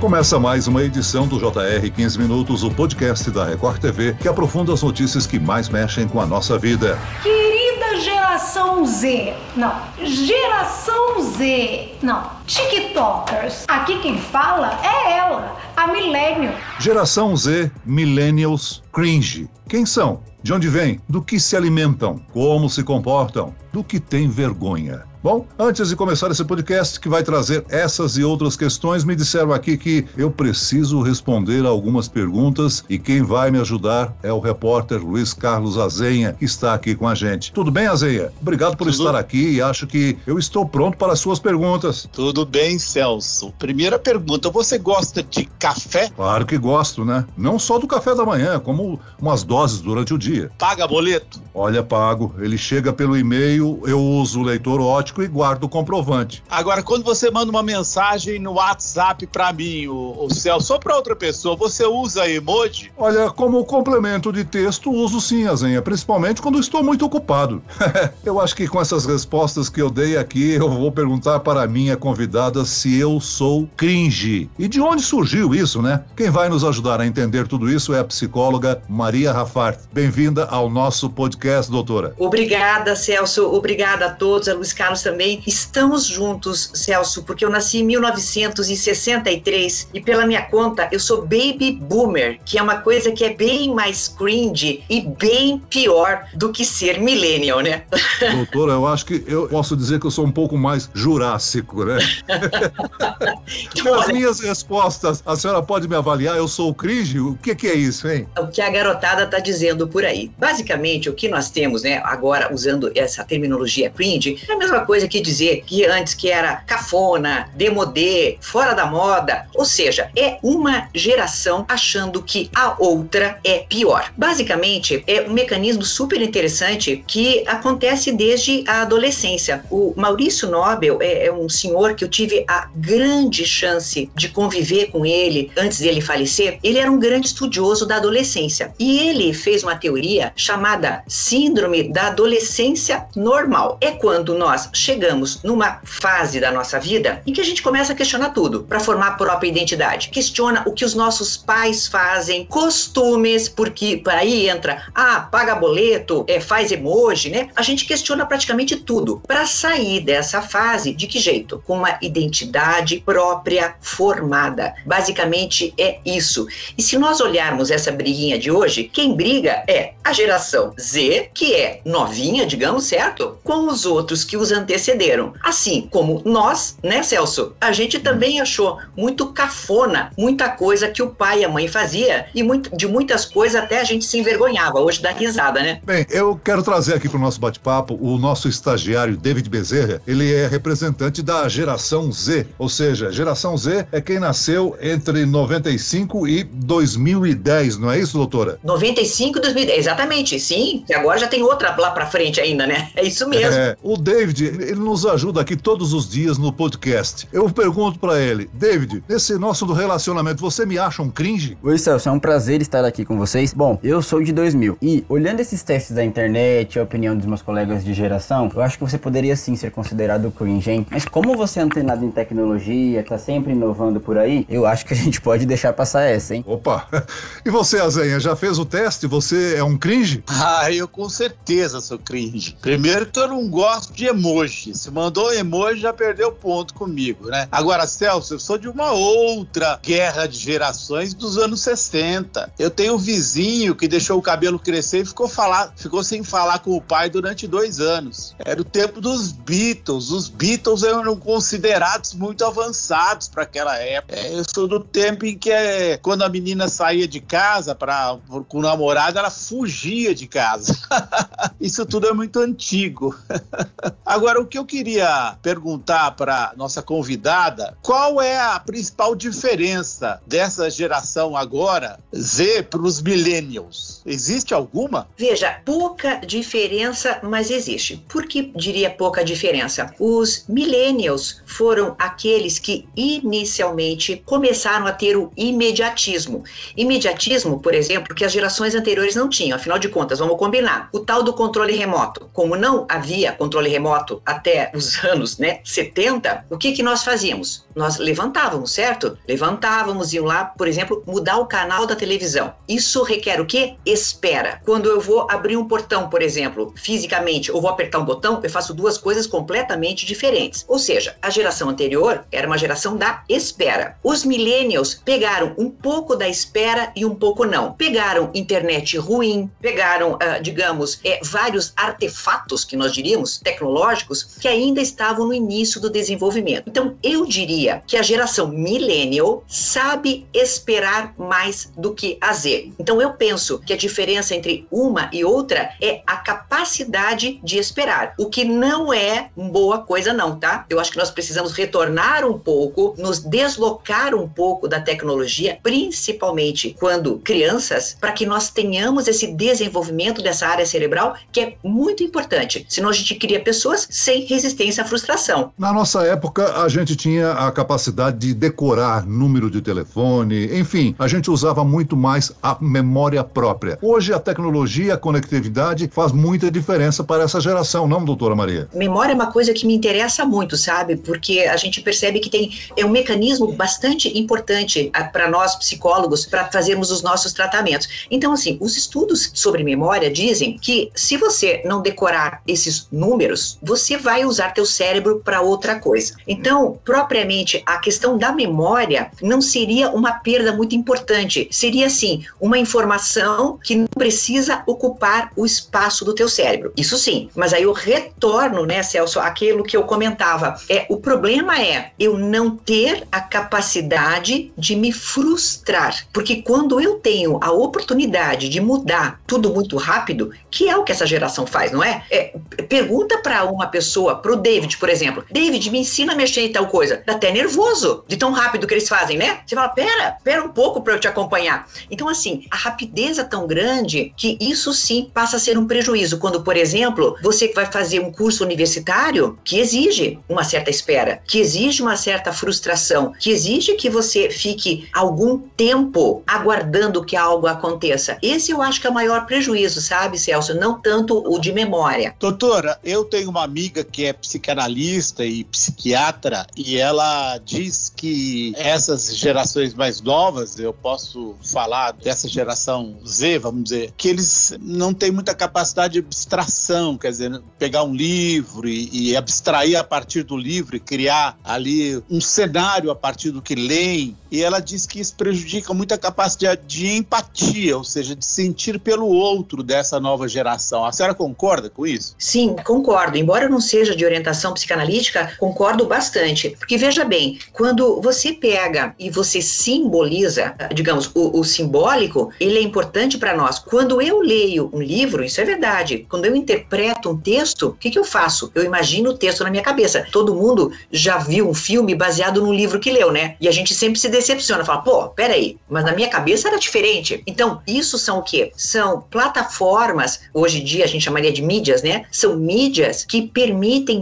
Começa mais uma edição do JR 15 Minutos, o podcast da Record TV, que aprofunda as notícias que mais mexem com a nossa vida. Querida geração Z, não, geração Z, não, TikTokers. Aqui quem fala é ela, a Millennium. Geração Z, Millennials, Cringe. Quem são? De onde vêm? Do que se alimentam? Como se comportam? Do que têm vergonha? Bom, antes de começar esse podcast que vai trazer essas e outras questões, me disseram aqui que eu preciso responder algumas perguntas e quem vai me ajudar é o repórter Luiz Carlos Azenha, que está aqui com a gente. Tudo bem, Azenha? Obrigado por Tudo... estar aqui e acho que eu estou pronto para as suas perguntas. Tudo bem, Celso. Primeira pergunta, você gosta de café? Claro que gosto, né? Não só do café da manhã, como umas doses durante o dia. Paga boleto? Olha, pago. Ele chega pelo e-mail, eu uso o leitor ótimo e guardo o comprovante. Agora, quando você manda uma mensagem no WhatsApp para mim, o, o Celso, ou para outra pessoa, você usa emoji? Olha, como complemento de texto, uso sim, Azenha, principalmente quando estou muito ocupado. eu acho que com essas respostas que eu dei aqui, eu vou perguntar para a minha convidada se eu sou cringe. E de onde surgiu isso, né? Quem vai nos ajudar a entender tudo isso é a psicóloga Maria Rafart. Bem-vinda ao nosso podcast, doutora. Obrigada, Celso. Obrigada a todos, a Luiz Carlos também. Estamos juntos, Celso, porque eu nasci em 1963 e pela minha conta eu sou baby boomer, que é uma coisa que é bem mais cringe e bem pior do que ser millennial, né? Doutora, eu acho que eu posso dizer que eu sou um pouco mais jurássico, né? As minhas respostas, a senhora pode me avaliar, eu sou cringe? O que, que é isso, hein? O que a garotada tá dizendo por aí. Basicamente, o que nós temos, né, agora usando essa terminologia cringe, é a mesma coisa que dizer que antes que era cafona, demodê, fora da moda. Ou seja, é uma geração achando que a outra é pior. Basicamente, é um mecanismo super interessante que acontece desde a adolescência. O Maurício Nobel é, é um senhor que eu tive a grande chance de conviver com ele antes dele falecer. Ele era um grande estudioso da adolescência e ele fez uma teoria chamada Síndrome da Adolescência Normal. É quando nós chegamos numa fase da nossa vida em que a gente começa a questionar tudo para formar a própria identidade. Questiona o que os nossos pais fazem, costumes, porque para aí entra, ah, paga boleto, é, faz emoji, né? A gente questiona praticamente tudo para sair dessa fase de que jeito? Com uma identidade própria formada. Basicamente é isso. E se nós olharmos essa briguinha de hoje, quem briga é a geração Z, que é novinha, digamos, certo? Com os outros que os antecederam. Assim como nós, né, Celso? A gente também achou muito cafona muita coisa que o pai e a mãe fazia e muito, de muitas coisas até a gente se envergonhava. Hoje dá risada, né? Bem, eu quero trazer aqui para o nosso bate-papo o nosso estagiário David Bezerra. Ele é representante da geração Z, ou seja, geração Z é quem nasceu entre 95 e 2010, não é isso, doutora? 95 e 2010, exatamente, sim. E agora já tem outra lá para frente ainda, né? É isso mesmo. É, o David, ele nos ajuda aqui todos os dias no podcast. Eu pergunto para ele, David, nesse nosso do relacionamento, você me acha um cringe? Oi, Celso, é um prazer estar aqui com vocês. Bom, eu sou de 2000 e olhando esses testes da internet, a opinião dos meus colegas de geração, eu acho que você poderia sim ser considerado cringe, hein? Mas como você é antenado em tecnologia, tá sempre inovando por aí, eu acho que a gente pode deixar passar essa, hein? Opa! E você, Azenha, já fez o teste? Você é um cringe? Ah, eu com certeza sou cringe. Primeiro que eu não gosto de emoji. Se mandou emoji, já perdeu ponto comigo, né? Agora, Celso, eu sou de uma outra guerra de gerações dos anos 60. Eu tenho um vizinho que deixou o cabelo crescer e ficou, falar, ficou sem falar com o pai durante dois anos. Era o tempo dos Beatles. Os Beatles eram considerados muito avançados para aquela época. É, eu sou do tempo em que, é, quando a menina saía de casa para com o namorado, ela fugia de casa. Isso tudo é muito antigo. Agora, o que eu queria perguntar para nossa convidada, qual é a principal diferença dessa geração agora, Z, para os millennials? Existe alguma? Veja, pouca diferença, mas existe. Por que diria pouca diferença? Os millennials foram aqueles que inicialmente começaram a ter o imediatismo. Imediatismo, por exemplo, que as gerações anteriores não tinham. Afinal de contas, vamos combinar. O tal do controle remoto. Como não havia controle remoto até os anos né, 70, o que, que nós fazíamos? Nós levantávamos, certo? Levantávamos, iam lá, por exemplo, mudar o canal da televisão. Isso requer o quê? Espera. Quando eu vou abrir um portão, por exemplo, fisicamente, ou vou apertar um botão, eu faço duas coisas completamente diferentes. Ou seja, a geração anterior era uma geração da espera. Os millennials pegaram um pouco da espera e um pouco não. Pegaram internet ruim, pegaram, uh, digamos, é, vários artefatos que nós diríamos tecnológicos que ainda estavam no início do desenvolvimento. Então, eu diria que a geração millennial sabe esperar mais do que a Z. Então, eu penso que a diferença entre uma e outra é a capacidade de esperar, o que não é boa coisa, não, tá? Eu acho que nós precisamos retornar um pouco, nos deslocar um pouco da tecnologia, principalmente quando crianças, para que nós tenhamos esse desenvolvimento dessa área cerebral que é muito importante. Senão a gente cria pessoas sem resistência à frustração. Na nossa época, a gente tinha a capacidade de decorar número de telefone, enfim, a gente usava muito mais a memória própria. Hoje a tecnologia, a conectividade faz muita diferença para essa geração, não, doutora Maria? Memória é uma coisa que me interessa muito, sabe? Porque a gente percebe que tem é um mecanismo bastante importante ah, para nós psicólogos para fazermos os nossos tratamentos. Então, assim, os estudos sobre memória dizem que se você não decorar esses números, você vai usar teu cérebro para outra coisa. Então, propriamente, a questão da memória não seria uma perda muito importante. Seria, assim, uma informação que não precisa ocupar o espaço do teu cérebro. Isso sim. Mas aí eu retorno, né, Celso, aquilo que eu comentava. É, o problema é eu não ter a capacidade de me frustrar. Porque quando eu tenho a oportunidade de mudar tudo muito rápido, que é o que essa geração faz, não é? é pergunta para uma pessoa, pro David, por exemplo, David, me ensina a mexer em tal coisa. Dá até nervoso de tão rápido que eles fazem, né? Você fala, pera, pera um pouco para eu te acompanhar. Então, assim, a rapidez é tão grande que isso sim passa a ser um prejuízo. Quando, por exemplo, você vai fazer um curso universitário que exige uma certa espera, que exige uma certa frustração, que exige que você fique algum tempo aguardando que algo aconteça. Esse eu acho que é o maior prejuízo, sabe, Celso? Não tanto o de memória. Doutora, eu tenho uma amiga que é psicanalista e psiquiatra e ela diz que essas gerações mais novas, eu posso falar dessa geração Z, vamos dizer, que eles não têm muita capacidade de abstração, quer dizer, pegar um livro e, e abstrair a partir do livro e criar ali um cenário a partir do que leem. E ela diz que isso prejudica muito a capacidade de empatia, ou seja, de sentir pelo outro dessa nova geração. A senhora concorda com isso? Sim, concordo. Embora eu não seja de orientação psicanalítica, concordo bastante. Porque veja bem, quando você pega e você simboliza, digamos, o, o simbólico, ele é importante para nós. Quando eu leio um livro, isso é verdade. Quando eu interpreto um texto, o que, que eu faço? Eu imagino o texto na minha cabeça. Todo mundo já viu um filme baseado num livro que leu, né? E a gente sempre se decepciona, fala, pô, peraí, mas na minha cabeça era diferente. Então, isso são o quê? São plataformas, hoje em dia a gente chamaria de mídias, né? São mídias que permitem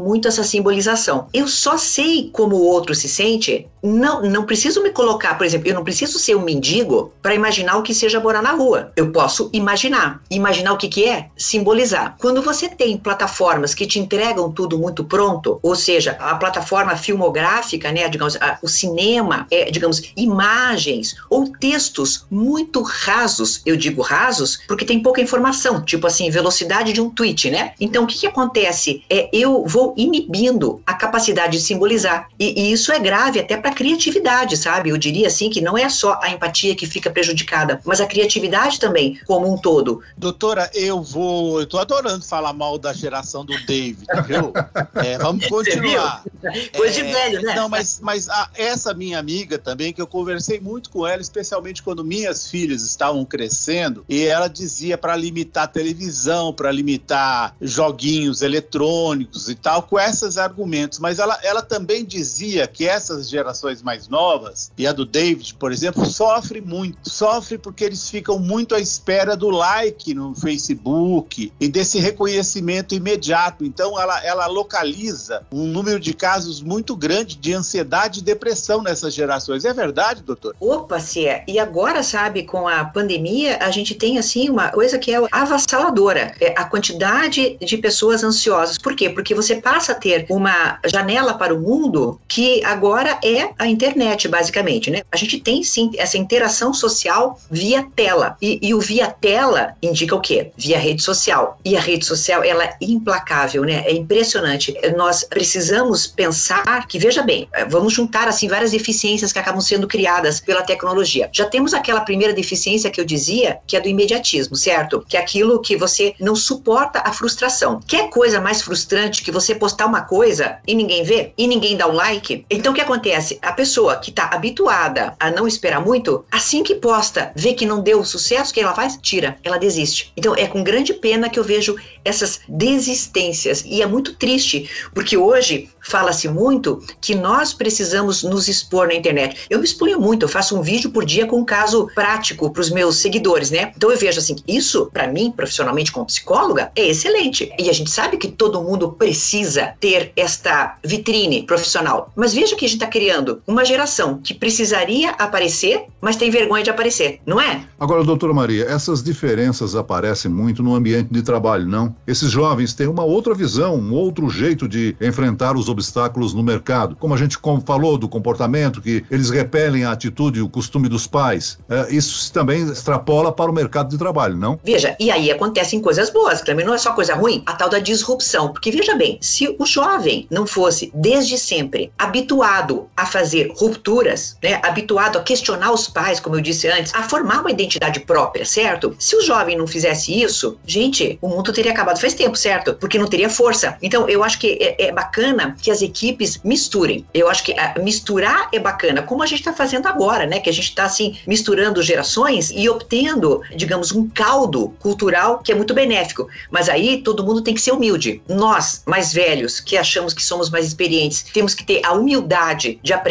muito essa simbolização. Eu só sei como o outro se sente, não, não preciso me colocar, por exemplo, eu não preciso ser um mendigo para imaginar o que seja morar na rua. Eu posso imaginar. Imaginar o que, que é? Simbolizar. Quando você tem plataformas que te entregam tudo muito pronto, ou seja, a plataforma filmográfica, né, digamos, a, o cinema, é, digamos, imagens ou textos muito rasos. Eu digo rasos porque tem pouca informação, tipo assim, velocidade de um tweet, né? Então, o que, que acontece? É, eu vou inibindo a capacidade de simbolizar. E, e isso é grave até para criatividade, sabe? Eu diria assim que não é só a empatia que fica prejudicada, mas a criatividade também, como um todo. Doutora, eu vou. Eu tô adorando falar mal da geração do David, viu? É, vamos continuar. Coisa é, de velho, né? Não, mas, mas a, essa minha amiga também, que eu conversei muito com ela, especialmente quando minhas filhas estavam crescendo, e ela dizia para limitar televisão, para limitar joguinhos eletrônicos e tal, com esses argumentos. Mas ela, ela também dizia que essas gerações mais novas, e a do David, por exemplo, sofre muito. Sofre porque eles ficam muito à espera do like no Facebook e desse reconhecimento imediato. Então, ela, ela localiza um número de casos muito grandes de ansiedade e depressão nessas gerações. É verdade, doutor? Opa, se é. E agora, sabe, com a pandemia, a gente tem, assim, uma coisa que é avassaladora. É a quantidade de pessoas ansiosas. Por quê? Porque você passa a ter uma janela para o mundo que agora é a internet, basicamente, né? A gente tem, sim, essa interação social via tela. E, e o via tela indica o quê? Via rede social. E a rede social, ela é implacável, né? É impressionante. Nós precisamos pensar que, veja bem, vamos juntar, assim, várias deficiências que acabam sendo criadas pela tecnologia. Já temos aquela primeira deficiência que eu dizia, que é do imediatismo, certo? Que é aquilo que você não suporta a frustração. Quer coisa mais frustrante que você postar uma coisa e ninguém vê? E ninguém dá um like? Então o que acontece? A pessoa que está habituada a não esperar muito, assim que posta, vê que não deu sucesso, o que ela faz? Tira, ela desiste. Então é com grande pena que eu vejo essas desistências e é muito triste, porque hoje fala-se muito que nós precisamos nos expor na internet. Eu me exponho muito, eu faço um vídeo por dia com um caso prático para os meus seguidores, né? Então eu vejo assim, isso para mim, profissionalmente como psicóloga, é excelente. E a gente sabe que todo mundo precisa ter esta vitrine profissional. Mas veja que a gente está criando uma geração que precisaria aparecer, mas tem vergonha de aparecer, não é? Agora, doutora Maria, essas diferenças aparecem muito no ambiente de trabalho, não? Esses jovens têm uma outra visão, um outro jeito de enfrentar os obstáculos no mercado. Como a gente falou do comportamento, que eles repelem a atitude e o costume dos pais. É, isso também extrapola para o mercado de trabalho, não? Veja, e aí acontecem coisas boas, também não é só coisa ruim, a tal da disrupção. Porque veja bem, se o jovem não fosse desde sempre habituado a fazer rupturas, né, habituado a questionar os pais, como eu disse antes, a formar uma identidade própria, certo? Se o jovem não fizesse isso, gente, o mundo teria acabado faz tempo, certo? Porque não teria força. Então, eu acho que é, é bacana que as equipes misturem. Eu acho que a, misturar é bacana, como a gente está fazendo agora, né? Que a gente está assim misturando gerações e obtendo, digamos, um caldo cultural que é muito benéfico. Mas aí todo mundo tem que ser humilde. Nós, mais velhos, que achamos que somos mais experientes, temos que ter a humildade de aprender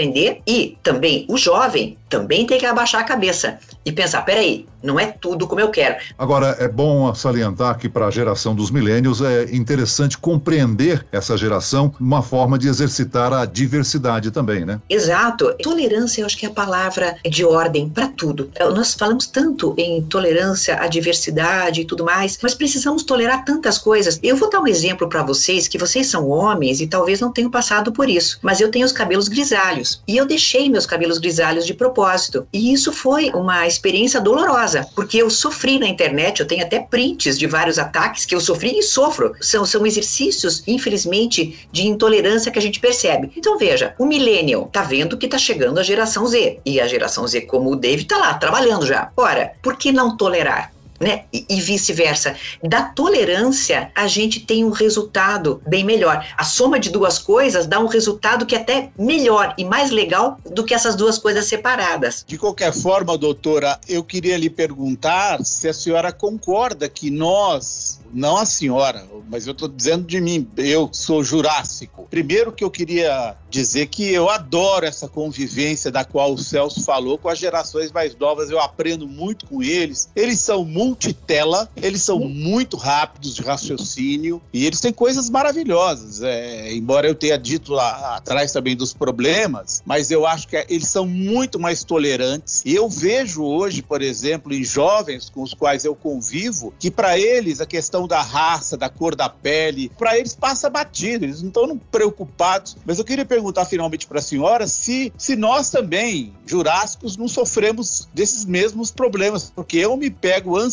e também o jovem também tem que abaixar a cabeça e pensar, peraí, não é tudo como eu quero. Agora, é bom salientar que para a geração dos milênios é interessante compreender essa geração, uma forma de exercitar a diversidade também, né? Exato. Tolerância, eu acho que é a palavra de ordem para tudo. Nós falamos tanto em tolerância à diversidade e tudo mais, mas precisamos tolerar tantas coisas. Eu vou dar um exemplo para vocês, que vocês são homens e talvez não tenham passado por isso, mas eu tenho os cabelos grisalhos e eu deixei meus cabelos grisalhos de propósito. E isso foi uma experiência dolorosa, porque eu sofri na internet, eu tenho até prints de vários ataques que eu sofri e sofro. São, são exercícios, infelizmente, de intolerância que a gente percebe. Então veja, o millennial tá vendo que tá chegando a geração Z, e a geração Z, como o David, tá lá trabalhando já. Ora, por que não tolerar? Né? E, e vice-versa. Da tolerância, a gente tem um resultado bem melhor. A soma de duas coisas dá um resultado que é até melhor e mais legal do que essas duas coisas separadas. De qualquer forma, doutora, eu queria lhe perguntar se a senhora concorda que nós, não a senhora, mas eu estou dizendo de mim, eu sou jurássico. Primeiro que eu queria dizer que eu adoro essa convivência da qual o Celso falou com as gerações mais novas, eu aprendo muito com eles. Eles são multitela, eles são muito rápidos de raciocínio e eles têm coisas maravilhosas. É, embora eu tenha dito lá atrás também dos problemas, mas eu acho que eles são muito mais tolerantes. E eu vejo hoje, por exemplo, em jovens com os quais eu convivo, que para eles a questão da raça, da cor da pele, para eles passa batido, eles não estão preocupados. Mas eu queria perguntar finalmente para a senhora se, se nós também, jurássicos, não sofremos desses mesmos problemas, porque eu me pego ansioso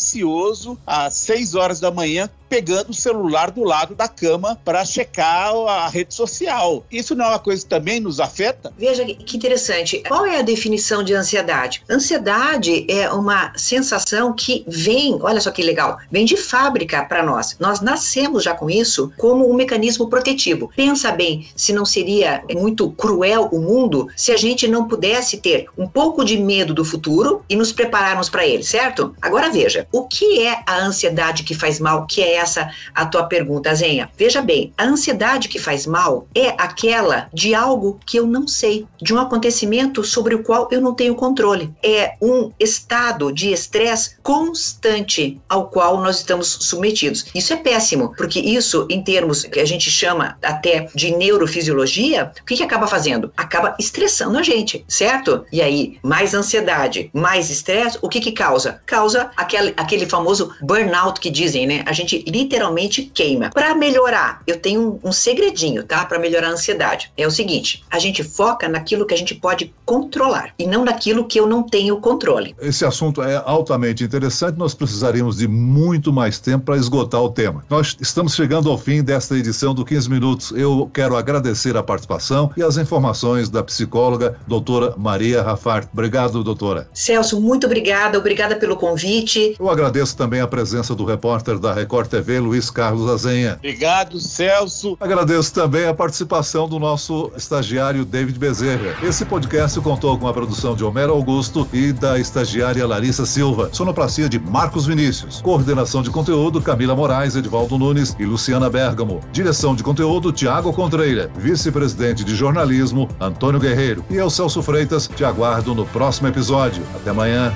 às 6 horas da manhã pegando o celular do lado da cama para checar a rede social. Isso não é uma coisa que também nos afeta? Veja que interessante. Qual é a definição de ansiedade? Ansiedade é uma sensação que vem, olha só que legal, vem de fábrica para nós. Nós nascemos já com isso como um mecanismo protetivo. Pensa bem, se não seria muito cruel o mundo se a gente não pudesse ter um pouco de medo do futuro e nos prepararmos para ele, certo? Agora veja, O que é a ansiedade que faz mal? Que é essa a tua pergunta, Zenha? Veja bem, a ansiedade que faz mal é aquela de algo que eu não sei, de um acontecimento sobre o qual eu não tenho controle. É um estado de estresse constante ao qual nós estamos submetidos. Isso é péssimo, porque isso, em termos que a gente chama até de neurofisiologia, o que, que acaba fazendo? Acaba estressando a gente, certo? E aí, mais ansiedade, mais estresse, o que que causa? Causa aquele, aquele famoso burnout que dizem, né? A gente literalmente queima. Para melhorar, eu tenho um, um segredinho, tá? Para melhorar a ansiedade. É o seguinte: a gente foca naquilo que a gente pode controlar e não naquilo que eu não tenho controle. Esse assunto é altamente interessante, nós precisaríamos de muito mais tempo para esgotar o tema. Nós estamos chegando ao fim desta edição do 15 Minutos. Eu quero agradecer a participação e as informações da psicóloga doutora Maria Rafart. Obrigado, doutora. Celso, muito obrigada, obrigada pelo convite. Eu agradeço também a presença do repórter da Record TV, Luiz Carlos Azenha. Obrigado, Celso. Agradeço também a participação do nosso estagiário David Bezerra. Esse podcast contou com a produção de Homero Augusto e da estagiária Larissa Silva. Sonoplastia de Marcos Vinícius. Coordenação de conteúdo Camila Moraes, Edvaldo Nunes e Luciana Bergamo. Direção de conteúdo Tiago Contreira. Vice-presidente de jornalismo Antônio Guerreiro. E eu, Celso Freitas, te aguardo no próximo episódio. Até amanhã.